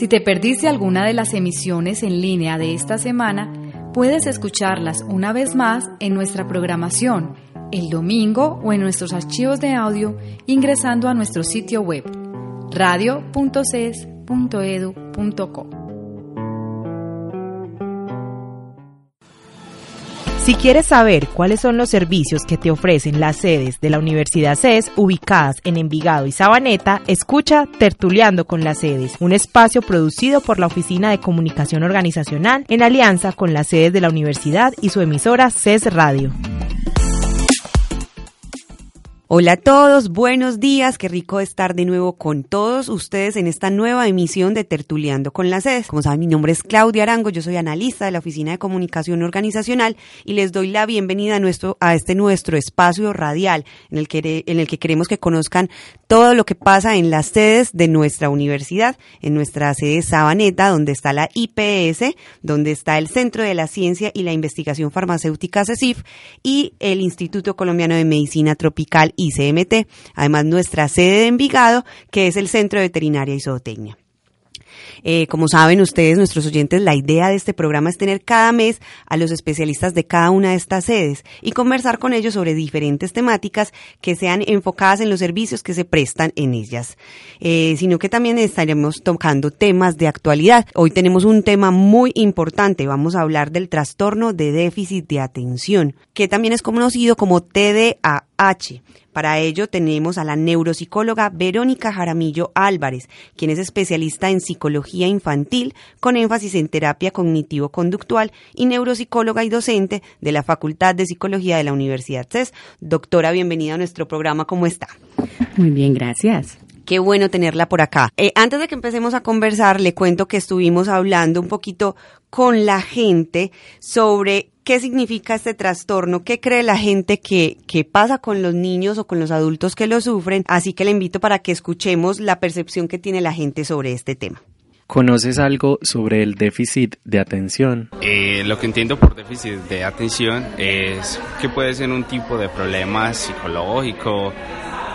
Si te perdiste alguna de las emisiones en línea de esta semana, puedes escucharlas una vez más en nuestra programación el domingo o en nuestros archivos de audio ingresando a nuestro sitio web radio.ces.edu.co. Si quieres saber cuáles son los servicios que te ofrecen las sedes de la Universidad CES ubicadas en Envigado y Sabaneta, escucha Tertuleando con las sedes, un espacio producido por la Oficina de Comunicación Organizacional en alianza con las sedes de la universidad y su emisora CES Radio. Hola a todos, buenos días, qué rico estar de nuevo con todos ustedes en esta nueva emisión de Tertuleando con las sedes. Como saben, mi nombre es Claudia Arango, yo soy analista de la Oficina de Comunicación Organizacional y les doy la bienvenida a, nuestro, a este nuestro espacio radial en el, que, en el que queremos que conozcan todo lo que pasa en las sedes de nuestra universidad, en nuestra sede Sabaneta, donde está la IPS, donde está el Centro de la Ciencia y la Investigación Farmacéutica CECIF y el Instituto Colombiano de Medicina Tropical ICMT, además nuestra sede de Envigado, que es el Centro de Veterinaria y Zootecnia. Eh, como saben ustedes, nuestros oyentes, la idea de este programa es tener cada mes a los especialistas de cada una de estas sedes y conversar con ellos sobre diferentes temáticas que sean enfocadas en los servicios que se prestan en ellas, eh, sino que también estaremos tocando temas de actualidad. Hoy tenemos un tema muy importante, vamos a hablar del trastorno de déficit de atención, que también es conocido como TDAH. Para ello tenemos a la neuropsicóloga Verónica Jaramillo Álvarez, quien es especialista en psicología infantil con énfasis en terapia cognitivo-conductual y neuropsicóloga y docente de la Facultad de Psicología de la Universidad CES. Doctora, bienvenida a nuestro programa. ¿Cómo está? Muy bien, gracias. Qué bueno tenerla por acá. Eh, antes de que empecemos a conversar, le cuento que estuvimos hablando un poquito con la gente sobre qué significa este trastorno, qué cree la gente que, que pasa con los niños o con los adultos que lo sufren. Así que le invito para que escuchemos la percepción que tiene la gente sobre este tema. ¿Conoces algo sobre el déficit de atención? Eh, lo que entiendo por déficit de atención es que puede ser un tipo de problema psicológico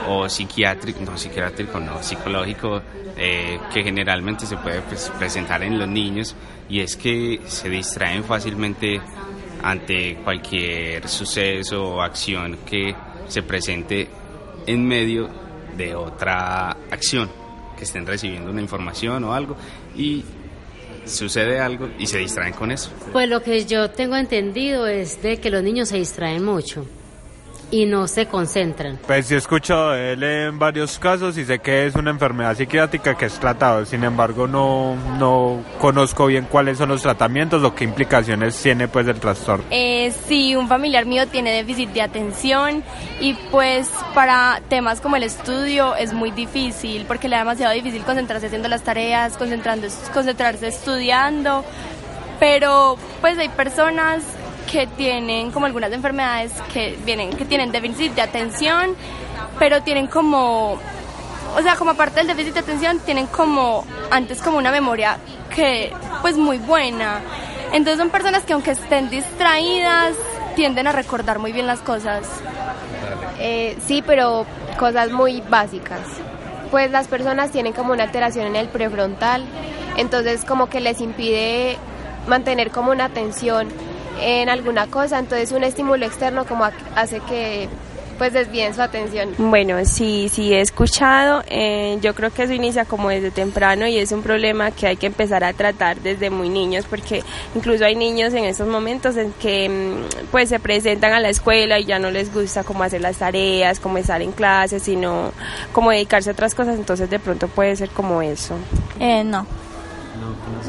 o psiquiátrico, no psiquiátrico, no, psicológico, eh, que generalmente se puede pues, presentar en los niños y es que se distraen fácilmente ante cualquier suceso o acción que se presente en medio de otra acción, que estén recibiendo una información o algo y sucede algo y se distraen con eso. Pues lo que yo tengo entendido es de que los niños se distraen mucho y no se concentran. Pues yo he escuchado de él en varios casos y sé que es una enfermedad psiquiátrica que es tratado, sin embargo no, no conozco bien cuáles son los tratamientos o qué implicaciones tiene pues el trastorno. Eh, sí, un familiar mío tiene déficit de atención y pues para temas como el estudio es muy difícil porque le da demasiado difícil concentrarse haciendo las tareas, concentrando, concentrarse estudiando, pero pues hay personas que tienen como algunas enfermedades que vienen, que tienen déficit de atención, pero tienen como, o sea, como aparte del déficit de atención, tienen como antes como una memoria que pues muy buena. Entonces son personas que aunque estén distraídas, tienden a recordar muy bien las cosas. Eh, sí, pero cosas muy básicas. Pues las personas tienen como una alteración en el prefrontal, entonces como que les impide mantener como una atención en alguna cosa, entonces un estímulo externo como hace que pues desvíen su atención. Bueno, sí, sí he escuchado, eh, yo creo que eso inicia como desde temprano y es un problema que hay que empezar a tratar desde muy niños porque incluso hay niños en estos momentos en que mm, pues se presentan a la escuela y ya no les gusta cómo hacer las tareas, cómo estar en clases, sino como dedicarse a otras cosas, entonces de pronto puede ser como eso. Eh, no,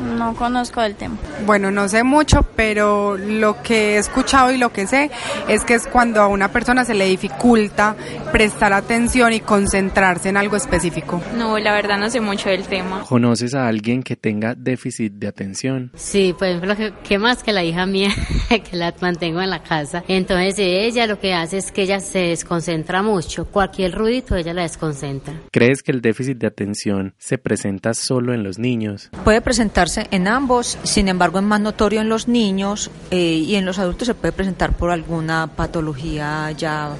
no conozco el tema. Bueno, no sé mucho, pero lo que he escuchado y lo que sé es que es cuando a una persona se le dificulta prestar atención y concentrarse en algo específico. No, la verdad no sé mucho del tema. ¿Conoces a alguien que tenga déficit de atención? Sí, por ejemplo, ¿qué más que la hija mía que la mantengo en la casa? Entonces ella lo que hace es que ella se desconcentra mucho. Cualquier ruidito ella la desconcentra. ¿Crees que el déficit de atención se presenta solo en los niños? Puede en ambos, sin embargo es más notorio en los niños eh, y en los adultos se puede presentar por alguna patología ya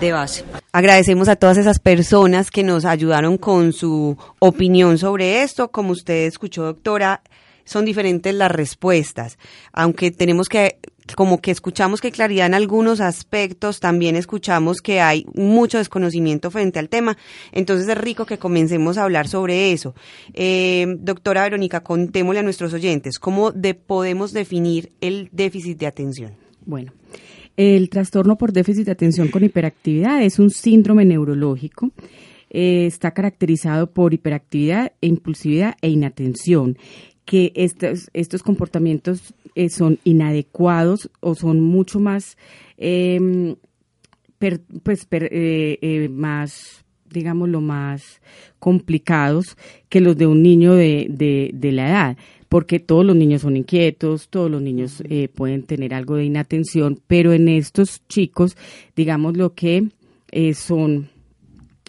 de base. Agradecemos a todas esas personas que nos ayudaron con su opinión sobre esto. Como usted escuchó, doctora, son diferentes las respuestas, aunque tenemos que como que escuchamos que claridad en algunos aspectos, también escuchamos que hay mucho desconocimiento frente al tema. Entonces es rico que comencemos a hablar sobre eso. Eh, doctora Verónica, contémosle a nuestros oyentes, ¿cómo podemos definir el déficit de atención? Bueno, el trastorno por déficit de atención con hiperactividad es un síndrome neurológico. Eh, está caracterizado por hiperactividad, impulsividad e inatención que estos, estos comportamientos eh, son inadecuados o son mucho más, em, pues, eh, eh, más, digamos, lo más complicados que los de un niño de, de, de la edad. Porque todos los niños son inquietos, todos los niños pueden tener algo de inatención, pero en estos chicos, digamos lo que son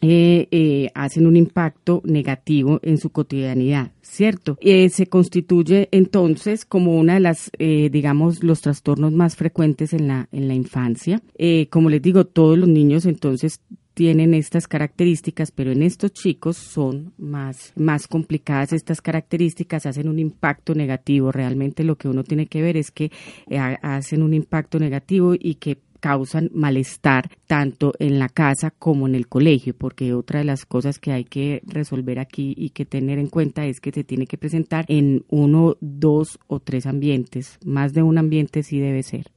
eh, eh, hacen un impacto negativo en su cotidianidad, ¿cierto? Eh, se constituye entonces como una de las, eh, digamos, los trastornos más frecuentes en la, en la infancia. como les digo, todos los niños entonces tienen estas características, pero en estos chicos son más, más complicadas estas características, hacen un impacto negativo. Realmente lo que uno tiene que ver es que hacen un impacto negativo y que causan malestar tanto en la casa como en el colegio, porque otra de las cosas que hay que resolver aquí y que tener en cuenta es que se tiene que presentar en uno, dos o tres ambientes. Más de un ambiente sí debe ser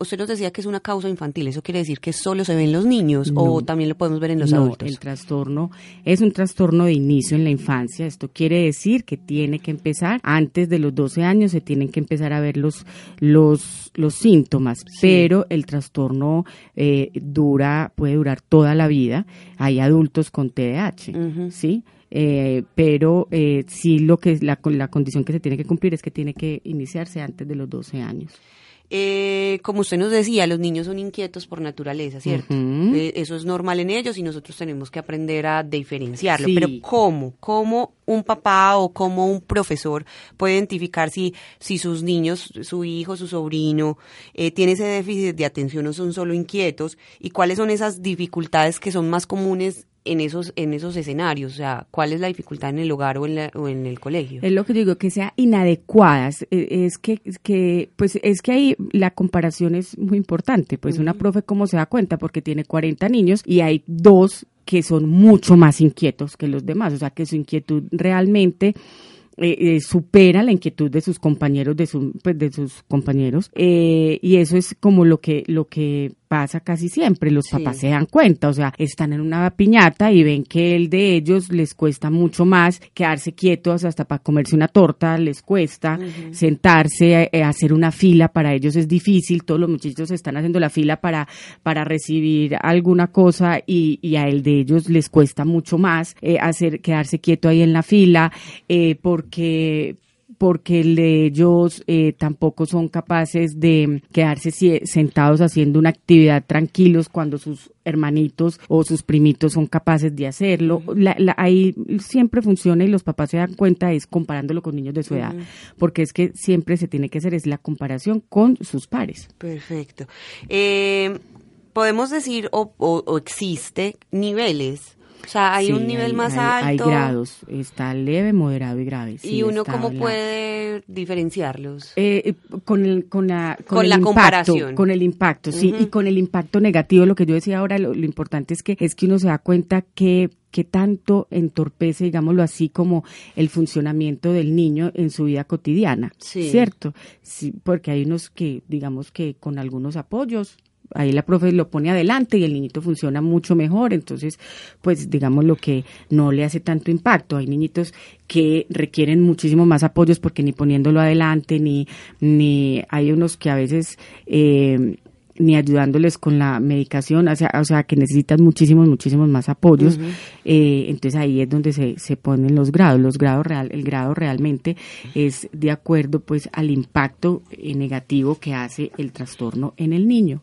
usted nos decía que es una causa infantil, ¿eso quiere decir que solo se ve en los niños o también lo podemos ver en los no, adultos? El trastorno es un trastorno de inicio en la infancia, esto quiere decir que tiene que empezar antes de los 12 años, se tienen que empezar a ver los, los, los síntomas, pero el trastorno eh, dura, puede durar toda la vida, hay adultos con TDAH, ¿sí? Eh, pero eh, sí lo que la, la condición que se tiene que cumplir es que tiene que iniciarse antes de los 12 años. Eh, como usted nos decía, los niños son inquietos por naturaleza, ¿cierto? Eh, eso es normal en ellos y nosotros tenemos que aprender a diferenciarlo. Pero ¿cómo? ¿Cómo un papá o cómo un profesor puede identificar si, si sus niños, su hijo, su sobrino, eh, tiene ese déficit de atención o son solo inquietos? ¿Y cuáles son esas dificultades que son más comunes en esos en esos escenarios, o sea, ¿cuál es la dificultad en el hogar o en, o en el colegio? Es lo que digo, que sea inadecuadas, e, es que, que pues es que ahí la comparación es muy importante, pues una profe cómo se da cuenta porque tiene 40 niños y hay dos que son mucho más inquietos que los demás, o sea, que su inquietud realmente eh, eh, supera la inquietud de sus compañeros, de, su, pues, de sus compañeros, eh, y eso es como lo que, lo que pasa casi siempre, los papás se dan cuenta, o sea, están en una piñata y ven que el de ellos les cuesta mucho más quedarse quietos hasta para comerse una torta, les cuesta sentarse, eh, hacer una fila, para ellos es difícil, todos los muchachos están haciendo la fila para, para recibir alguna cosa y, y a el de ellos les cuesta mucho más eh, hacer, quedarse quieto ahí en la fila, eh, porque porque ellos eh, tampoco son capaces de quedarse sentados haciendo una actividad tranquilos cuando sus hermanitos o sus primitos son capaces de hacerlo. ahí siempre funciona y los papás se dan cuenta es comparándolo con niños de su edad, porque es que siempre se tiene que hacer es la comparación con sus pares. Perfecto. Eh, podemos decir o, o existe niveles o sea, hay un nivel más alto. Hay grados, está leve, moderado y grave. ¿Y uno cómo puede diferenciarlos? Eh, con, el, con la, con, la comparación. Con el impacto, sí. Y con el impacto negativo, lo que yo decía ahora, lo, importante es que, es que uno se da cuenta que que tanto entorpece, digámoslo así, como el funcionamiento del niño en su vida cotidiana, ¿cierto? Sí, porque hay unos que, digamos que con algunos apoyos ahí la profe lo pone adelante y el niñito funciona mucho mejor, entonces pues digamos lo que no le hace tanto impacto. Hay niñitos que requieren muchísimo más apoyos porque ni poniéndolo adelante, ni, ni hay unos que a veces... Eh, ni ayudándoles con la medicación, o sea, o sea que necesitan muchísimos, muchísimos más apoyos. eh, entonces ahí es donde se, se ponen los grados. Los grados real, el grado realmente es de acuerdo pues al impacto eh, negativo que hace el trastorno en el niño.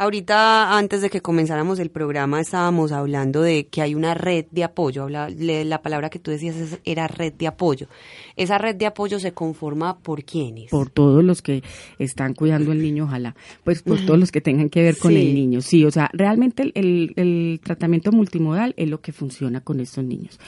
Ahorita, antes de que comenzáramos el programa, estábamos hablando de que hay una red de apoyo. Habla, la palabra que tú decías era red de apoyo. ¿Esa red de apoyo se conforma por quiénes? Por todos los que están cuidando al niño, ojalá. Pues por todos los que tengan que ver con el niño. Sí, o sea, realmente el, el, tratamiento multimodal es lo que funciona con estos niños.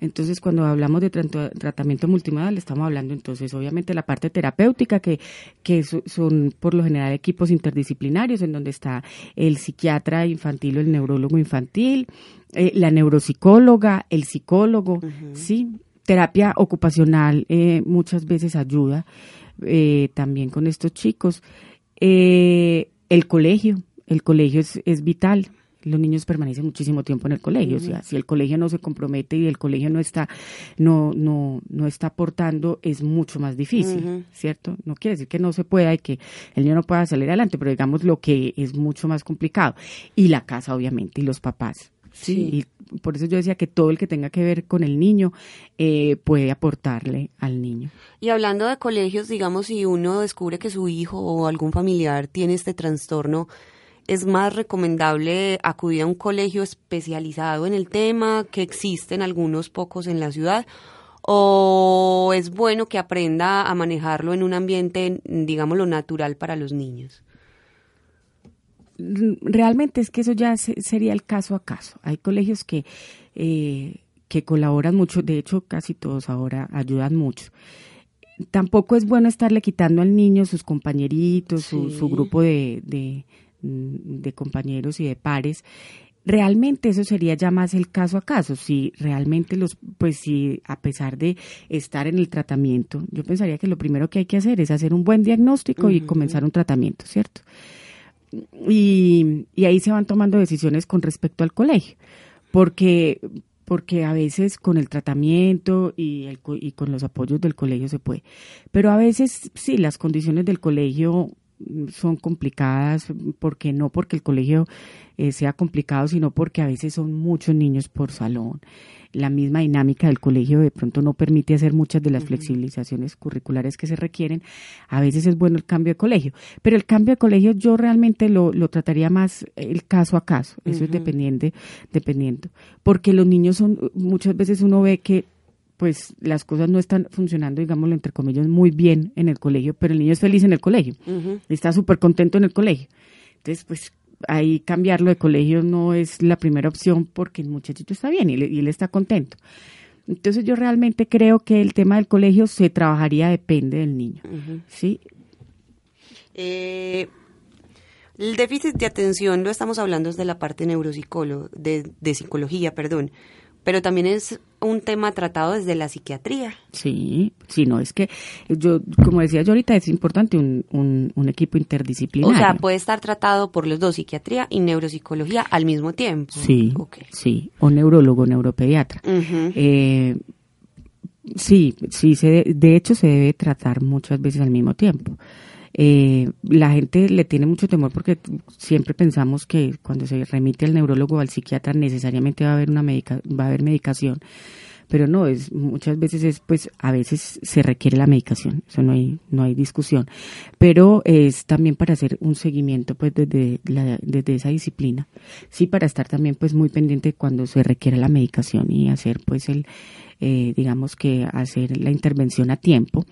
Entonces, cuando hablamos de tratamiento multimodal, estamos hablando entonces, obviamente, la parte terapéutica, que, que son por lo general equipos interdisciplinarios, en donde está el psiquiatra infantil o el neurólogo infantil, eh, la neuropsicóloga, el psicólogo, ¿sí? Terapia ocupacional eh, muchas veces ayuda eh, también con estos chicos. el colegio, el colegio es, es vital, los niños permanecen muchísimo tiempo en el colegio. O sea, si el colegio no se compromete y el colegio no está, no, no, no está aportando, es mucho más difícil, ¿cierto? No quiere decir que no se pueda y que el niño no pueda salir adelante, pero digamos lo que es mucho más complicado. Y la casa, obviamente, y los papás. Sí. Y por eso yo decía que todo el que tenga que ver con el niño eh, puede aportarle al niño. Y hablando de colegios, digamos, si uno descubre que su hijo o algún familiar tiene este trastorno, es más recomendable acudir a un colegio especializado en el tema, que existen algunos pocos en la ciudad, o es bueno que aprenda a manejarlo en un ambiente, digámoslo, natural para los niños? Realmente es que eso ya sería el caso a caso. Hay colegios que, eh, que colaboran mucho, de hecho casi todos ahora ayudan mucho tampoco es bueno estarle quitando al niño sus compañeritos, su, su, grupo de, de compañeros y de pares, realmente eso sería ya más el caso a caso. Si realmente los, pues si a pesar de estar en el tratamiento, yo pensaría que lo primero que hay que hacer es hacer un buen diagnóstico y comenzar un tratamiento, ¿cierto? Y, y ahí se van tomando decisiones con respecto al colegio, porque porque a veces con el tratamiento y, el, y con los apoyos del colegio se puede. Pero a veces sí, las condiciones del colegio son complicadas, porque no porque el colegio eh, sea complicado, sino porque a veces son muchos niños por salón. La misma dinámica del colegio de pronto no permite hacer muchas de las flexibilizaciones curriculares que se requieren. A veces es bueno el cambio de colegio, pero el cambio de colegio yo realmente lo, lo trataría más el caso a caso. Eso es dependiente, dependiendo. Porque los niños son, muchas veces uno ve que pues las cosas no están funcionando, digámoslo entre comillas, muy bien en el colegio, pero el niño es feliz en el colegio, está súper contento en el colegio. Entonces, pues ahí cambiarlo de colegio no es la primera opción porque el muchachito está bien y, él está contento. Entonces yo realmente creo que el tema del colegio se trabajaría depende del niño, ¿sí? Eh, el déficit de atención lo estamos hablando desde la parte neuropsicólogo, de, de psicología, perdón pero también es un tema tratado desde la psiquiatría. Sí, sí, no, es que yo, como decía yo ahorita, es importante un, un, equipo interdisciplinario. O sea, puede estar tratado por los dos, psiquiatría y neuropsicología al mismo tiempo. Sí, sí, o neurólogo, neuropediatra. Eh, sí, sí, se, de hecho se debe tratar muchas veces al mismo tiempo. Eh, la gente le tiene mucho temor porque siempre pensamos que cuando se remite al neurólogo o al psiquiatra necesariamente va a haber una medica, va a haber medicación. Pero no es muchas veces es pues a veces se requiere la medicación eso no hay no hay discusión. Pero es también para hacer un seguimiento pues desde la, desde esa disciplina. Sí para estar también pues muy pendiente cuando se requiere la medicación y hacer pues el eh, digamos que hacer la intervención a tiempo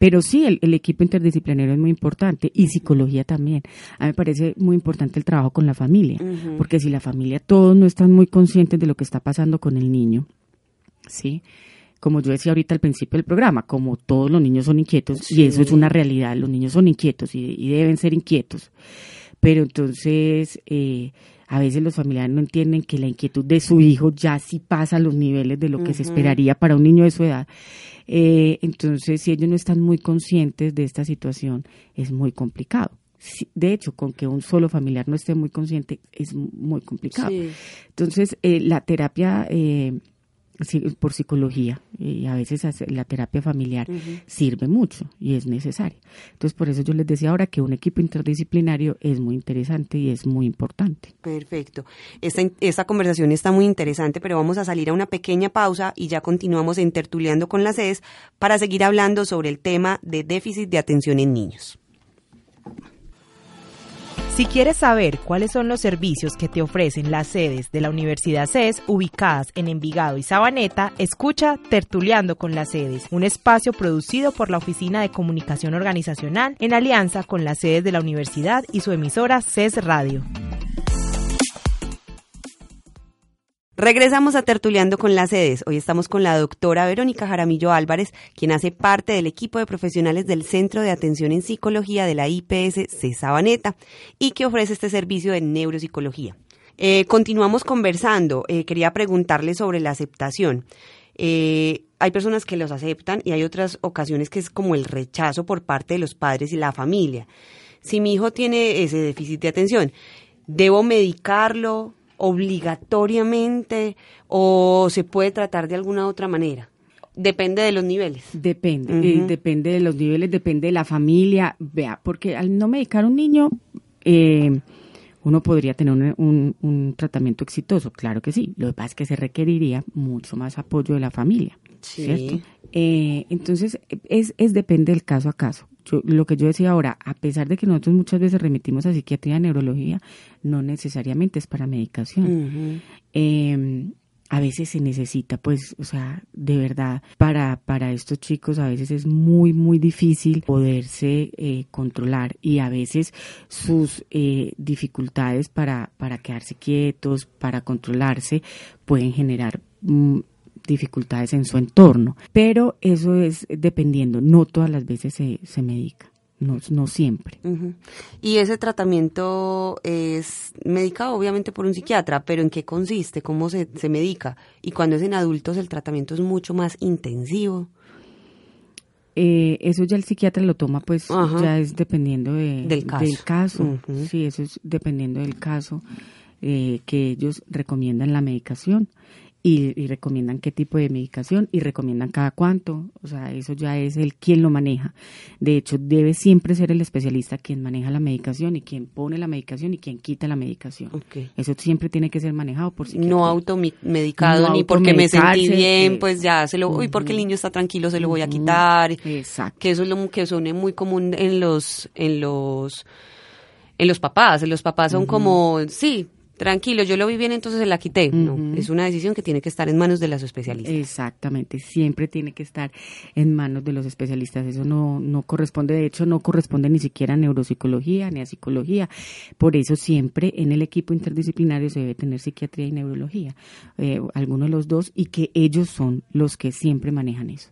pero sí, el, equipo interdisciplinario es muy importante y psicología también. A mí me parece muy importante el trabajo con la familia, porque si la familia todos no están muy conscientes de lo que está pasando con el niño, ¿sí? Como yo decía ahorita al principio del programa, como todos los niños son inquietos, y eso es una realidad, los niños son inquietos y, deben ser inquietos. Pero entonces, eh, a veces los familiares no entienden que la inquietud de su hijo ya sí pasa a los niveles de lo que se esperaría para un niño de su edad. Eh, entonces, si ellos no están muy conscientes de esta situación, es muy complicado. De hecho, con que un solo familiar no esté muy consciente es muy complicado. Entonces, eh, la terapia eh, por psicología y a veces la terapia familiar sirve mucho y es necesaria. Entonces, por eso yo les decía ahora que un equipo interdisciplinario es muy interesante y es muy importante. Perfecto. Esta, esta conversación está muy interesante, pero vamos a salir a una pequeña pausa y ya continuamos en Tertuleando con la CES para seguir hablando sobre el tema de déficit de atención en niños. Si quieres saber cuáles son los servicios que te ofrecen las sedes de la Universidad CES ubicadas en Envigado y Sabaneta, escucha Tertuleando con las sedes, un espacio producido por la Oficina de Comunicación Organizacional en alianza con las sedes de la universidad y su emisora CES Radio. Regresamos a Tertuleando con las sedes. Hoy estamos con la doctora Verónica Jaramillo Álvarez, quien hace parte del equipo de profesionales del Centro de Atención en Psicología de la IPS C Sabaneta y que ofrece este servicio de neuropsicología. Eh, continuamos conversando. Eh, quería preguntarle sobre la aceptación. Eh, hay personas que los aceptan y hay otras ocasiones que es como el rechazo por parte de los padres y la familia. Si mi hijo tiene ese déficit de atención, ¿debo medicarlo? Obligatoriamente o se puede tratar de alguna otra manera? Depende de los niveles. Depende, eh, depende de los niveles, depende de la familia. Vea, porque al no medicar a un niño, eh, uno podría tener un, un, tratamiento exitoso, claro que sí. Lo que pasa es que se requeriría mucho más apoyo de la familia, ¿cierto? Eh, entonces, es, es depende del caso a caso lo que yo decía ahora, a pesar de que nosotros muchas veces remitimos a psiquiatría y neurología, no necesariamente es para medicación. Em, a veces se necesita, pues, o sea, de verdad, para, para estos chicos a veces es muy, muy difícil poderse eh, controlar y a veces sus eh, dificultades para, para quedarse quietos, para controlarse, pueden generar mm, dificultades en su entorno. Pero eso es dependiendo, no todas las veces se, se medica. No, no siempre. Y ese tratamiento es medicado obviamente por un psiquiatra, pero ¿en qué consiste? ¿Cómo se, se medica? Y cuando es en adultos el tratamiento es mucho más intensivo. Eh, eso ya el psiquiatra lo toma, pues ya es dependiendo del caso. Sí, eso es dependiendo del caso eh, que ellos recomiendan la medicación y, recomiendan qué tipo de medicación y recomiendan cada cuánto. O sea, eso ya es el quien lo maneja. De hecho, debe siempre ser el especialista quien maneja la medicación y quien pone la medicación y quien quita la medicación. Eso siempre tiene que ser manejado por psiquiatra. No automedicado ni porque me sentí bien, pues ya se lo, uy, porque el niño está tranquilo se lo voy a quitar. Exacto. Que eso es lo que suene muy común en los, en los, en los papás. Los papás son como, sí, tranquilo, yo lo vi bien, entonces se la quité. No, es una decisión que tiene que estar en manos de los especialistas. Exactamente, siempre tiene que estar en manos de los especialistas. Eso no, no corresponde, de hecho, no corresponde ni siquiera a neuropsicología ni a psicología. Por eso siempre en el equipo interdisciplinario se debe tener psiquiatría y neurología, eh, algunos de los dos, y que ellos son los que siempre manejan eso.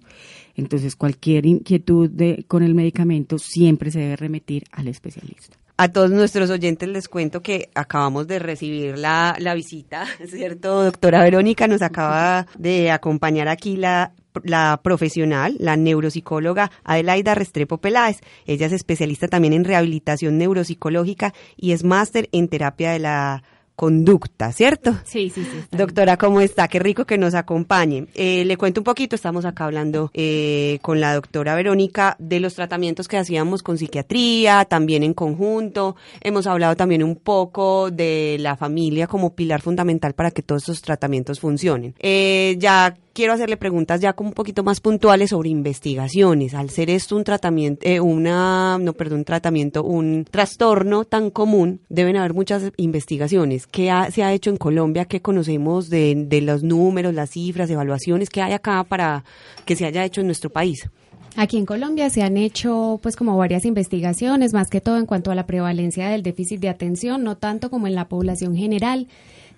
Entonces, cualquier inquietud de, con el medicamento siempre se debe remitir al especialista. A todos nuestros oyentes les cuento que acabamos de recibir la, la visita, ¿cierto? Doctora Verónica nos acaba de acompañar aquí la la profesional, la neuropsicóloga Adelaida Restrepo Peláez. Ella es especialista también en rehabilitación neuropsicológica y es máster en terapia de la conducta, ¿cierto? Sí, sí, sí. Doctora, ¿cómo está? Qué rico que nos acompañe. Eh, le cuento un poquito, estamos acá hablando eh, con la doctora Verónica de los tratamientos que hacíamos con psiquiatría, también en conjunto. Hemos hablado también un poco de la familia como pilar fundamental para que todos estos tratamientos funcionen. Eh, ya quiero hacerle preguntas ya como un poquito más puntuales sobre investigaciones. Al ser esto un tratamiento, eh, una, no, perdón, un tratamiento, un trastorno tan común, deben haber muchas investigaciones. ¿Qué se ha hecho en Colombia? ¿Qué conocemos de, de los números, las cifras, evaluaciones? ¿Qué hay acá para que se haya hecho en nuestro país? Aquí en Colombia se han hecho pues como varias investigaciones, más que todo en cuanto a la prevalencia del déficit de atención, no tanto como en la población general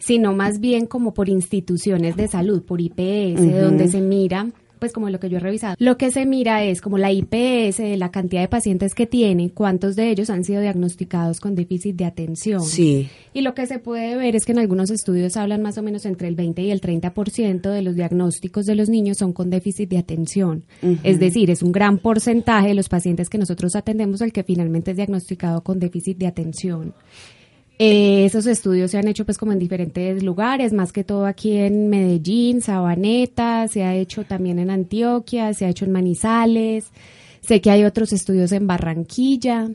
sino más bien como por instituciones de salud, por IPS, donde se mira pues como lo que yo he revisado, lo que se mira es como la IPS, la cantidad de pacientes que tienen, cuántos de ellos han sido diagnosticados con déficit de atención. Sí. Y lo que se puede ver es que en algunos estudios hablan más o menos entre el 20 y el 30% de los diagnósticos de los niños son con déficit de atención. Es decir, es un gran porcentaje de los pacientes que nosotros atendemos el que finalmente es diagnosticado con déficit de atención. Eh, esos estudios se han hecho pues como en diferentes lugares, más que todo aquí en Medellín, Sabaneta, se ha hecho también en Antioquia, se ha hecho en Manizales, sé que hay otros estudios en Barranquilla.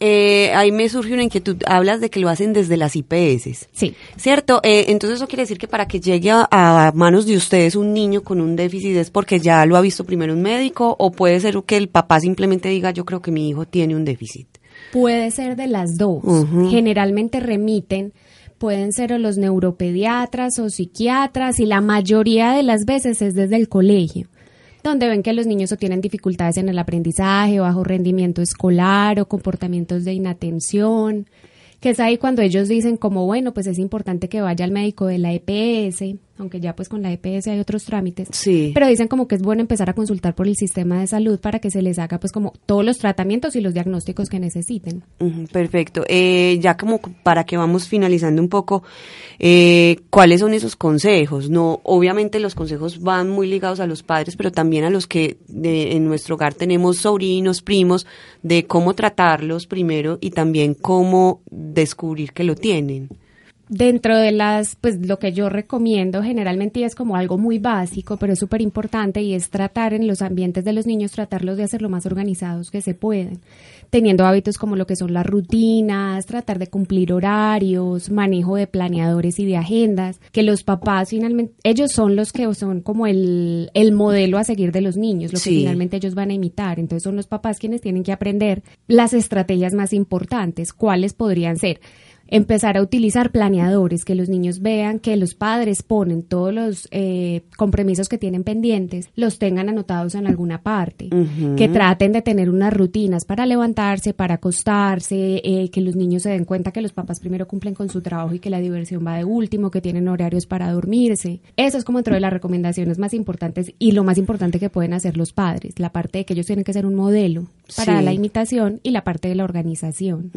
Eh, ahí me surge una inquietud, hablas de que lo hacen desde las IPS. Sí. ¿Cierto? Eh, entonces eso quiere decir que para que llegue a, manos de ustedes un niño con un déficit es porque ya lo ha visto primero un médico o puede ser que el papá simplemente diga yo creo que mi hijo tiene un déficit. Puede ser de las dos. Generalmente remiten, pueden ser o los neuropediatras o psiquiatras y la mayoría de las veces es desde el colegio, donde ven que los niños o tienen dificultades en el aprendizaje, o bajo rendimiento escolar o comportamientos de inatención, que es ahí cuando ellos dicen como, bueno, pues es importante que vaya al médico de la EPS, aunque ya pues con la EPS hay otros trámites. Sí. Pero dicen como que es bueno empezar a consultar por el sistema de salud para que se les haga pues como todos los tratamientos y los diagnósticos que necesiten. Perfecto. Eh, ya como para que vamos finalizando un poco, eh, ¿cuáles son esos consejos? No, obviamente los consejos van muy ligados a los padres, pero también a los que de- en nuestro hogar tenemos sobrinos, primos, de cómo tratarlos primero y también cómo descubrir que lo tienen. Dentro de las, pues lo que yo recomiendo generalmente y es como algo muy básico, pero es súper importante y es tratar en los ambientes de los niños, tratarlos de hacer lo más organizados que se pueden, teniendo hábitos como lo que son las rutinas, tratar de cumplir horarios, manejo de planeadores y de agendas, que los papás finalmente, ellos son los que son como el, el modelo a seguir de los niños, lo que finalmente ellos van a imitar. Entonces son los papás quienes tienen que aprender las estrategias más importantes, cuáles podrían ser empezar a utilizar planeadores, que los niños vean que los padres ponen todos los eh, compromisos que tienen pendientes, los tengan anotados en alguna parte, que traten de tener unas rutinas para levantarse, para acostarse, eh, que los niños se den cuenta que los papás primero cumplen con su trabajo y que la diversión va de último, que tienen horarios para dormirse. Eso es como dentro de las recomendaciones más importantes y lo más importante que pueden hacer los padres, la parte de que ellos tienen que ser un modelo para Sí. la imitación y la parte de la organización.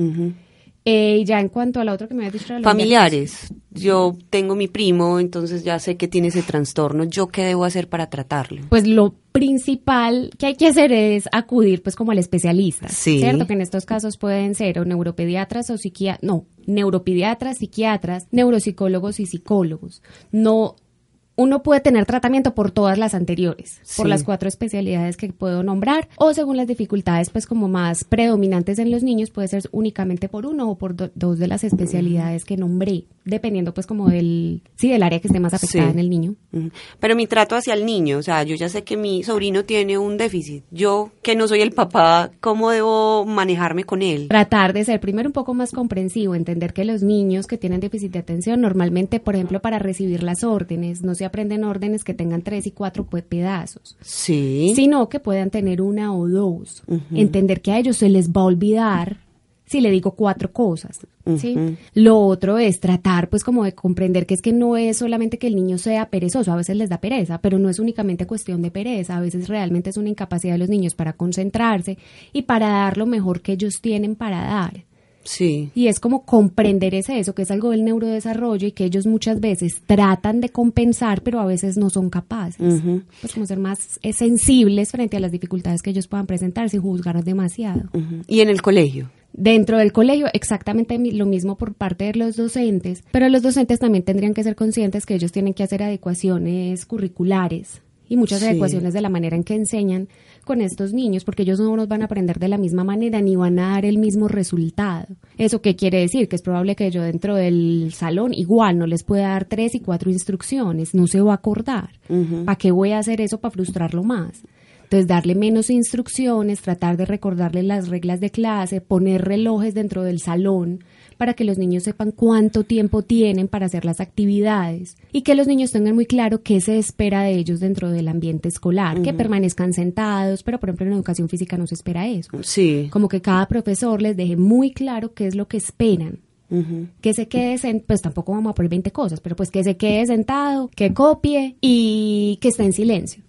Eh, ya en cuanto a la otra que me habías dicho. Familiares. Yo tengo mi primo, entonces ya sé que tiene ese trastorno. ¿Yo qué debo hacer para tratarlo? Pues lo principal que hay que hacer es acudir pues como al especialista, Sí. ¿cierto? Que en estos casos pueden ser o neuropediatras o psiquiatras, no, neuropediatras, psiquiatras, neuropsicólogos y psicólogos. No uno puede tener tratamiento por todas las anteriores, por las cuatro especialidades que puedo nombrar, o según las dificultades, pues como más predominantes en los niños, puede ser únicamente por uno o por do- dos de las especialidades que nombré, dependiendo pues como del, sí, del área que esté más afectada Sí. en el niño. Pero mi trato hacia el niño, o sea, yo ya sé que mi sobrino tiene un déficit. Yo, que no soy el papá, ¿cómo debo manejarme con él? Tratar de ser primero un poco más comprensivo, entender que los niños que tienen déficit de atención, normalmente, por ejemplo, para recibir las órdenes, no se aprenden órdenes que tengan tres y cuatro pues, pedazos, Sí. sino que puedan tener una o dos. Entender que a ellos se les va a olvidar si le digo cuatro cosas. ¿sí? Lo otro es tratar pues como de comprender que es que no es solamente que el niño sea perezoso, a veces les da pereza, pero no es únicamente cuestión de pereza, a veces realmente es una incapacidad de los niños para concentrarse y para dar lo mejor que ellos tienen para dar. Sí. Y es como comprender ese eso, que es algo del neurodesarrollo y que ellos muchas veces tratan de compensar, pero a veces no son capaces. Pues como ser más eh, sensibles frente a las dificultades que ellos puedan presentar sin juzgar demasiado. Y en el colegio. Dentro del colegio, exactamente lo mismo por parte de los docentes, pero los docentes también tendrían que ser conscientes que ellos tienen que hacer adecuaciones curriculares y muchas Sí. adecuaciones de la manera en que enseñan con estos niños, porque ellos no nos van a aprender de la misma manera ni van a dar el mismo resultado. ¿Eso qué quiere decir? Que es probable que yo dentro del salón igual no les pueda dar tres y cuatro instrucciones, no se va a acordar. Ujú. ¿Para qué voy a hacer eso para frustrarlo más? Entonces, darle menos instrucciones, tratar de recordarle las reglas de clase, poner relojes dentro del salón para que los niños sepan cuánto tiempo tienen para hacer las actividades y que los niños tengan muy claro qué se espera de ellos dentro del ambiente escolar, que permanezcan sentados, pero por ejemplo en educación física no se espera eso. Sí. Como que cada profesor les deje muy claro qué es lo que esperan Que se quede sen- pues tampoco vamos a poner 20 cosas, pero pues que se quede sentado, que copie y que esté en silencio.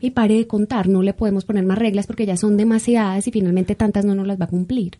Y pare de contar, no le podemos poner más reglas porque ya son demasiadas y finalmente tantas no nos las va a cumplir.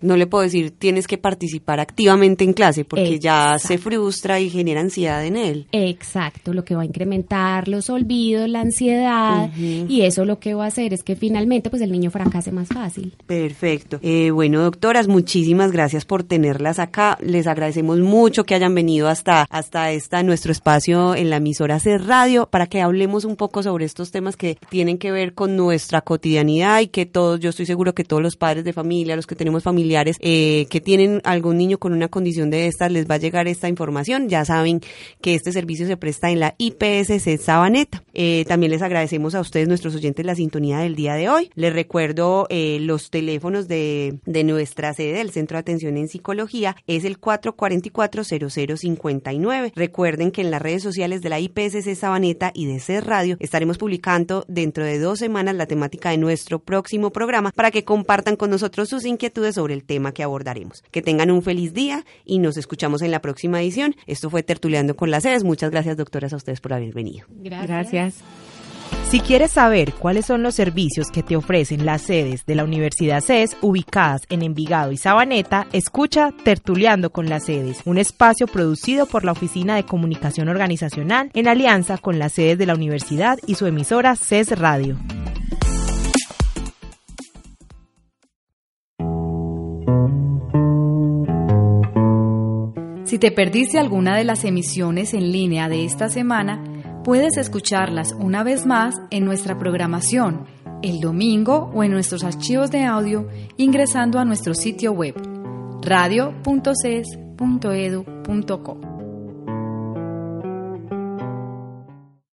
No le puedo decir, tienes que participar activamente en clase porque ya se frustra y genera ansiedad en él. Exacto, lo que va a incrementar los olvidos, la ansiedad y eso lo que va a hacer es que finalmente pues el niño fracase más fácil. Perfecto. Eh, bueno, doctoras, muchísimas gracias por tenerlas acá Les agradecemos mucho que hayan venido hasta, hasta esta nuestro espacio en la emisora C Radio para que hablemos un poco sobre estos temas que tienen que ver con nuestra cotidianidad y que todos, yo estoy seguro que todos los padres de familia, los que tenemos familiares eh, que tienen algún niño con una condición de estas, les va a llegar esta información. Ya saben que este servicio se presta en la IPSC Sabaneta. Eh, también les agradecemos a ustedes, nuestros oyentes, la sintonía del día de hoy. Les recuerdo eh, los teléfonos de, de nuestra sede del Centro de Atención en Psicología. Es el 444-0059. Recuerden que en las redes sociales de la IPSC Sabaneta y de C Radio estaremos publicando dentro de dos semanas la temática de nuestro próximo programa para que compartan con nosotros sus inquietudes sobre el tema que abordaremos. Que tengan un feliz día y nos escuchamos en la próxima edición. Esto fue Tertuleando con las sedes. Muchas gracias, doctoras, a ustedes por haber venido. Gracias. Si quieres saber cuáles son los servicios que te ofrecen las sedes de la Universidad CES ubicadas en Envigado y Sabaneta, escucha Tertuleando con las sedes, un espacio producido por la Oficina de Comunicación Organizacional en alianza con las sedes de la universidad y su emisora CES Radio. Si te perdiste alguna de las emisiones en línea de esta semana, puedes escucharlas una vez más en nuestra programación el domingo o en nuestros archivos de audio ingresando a nuestro sitio web radio.ces.edu.co.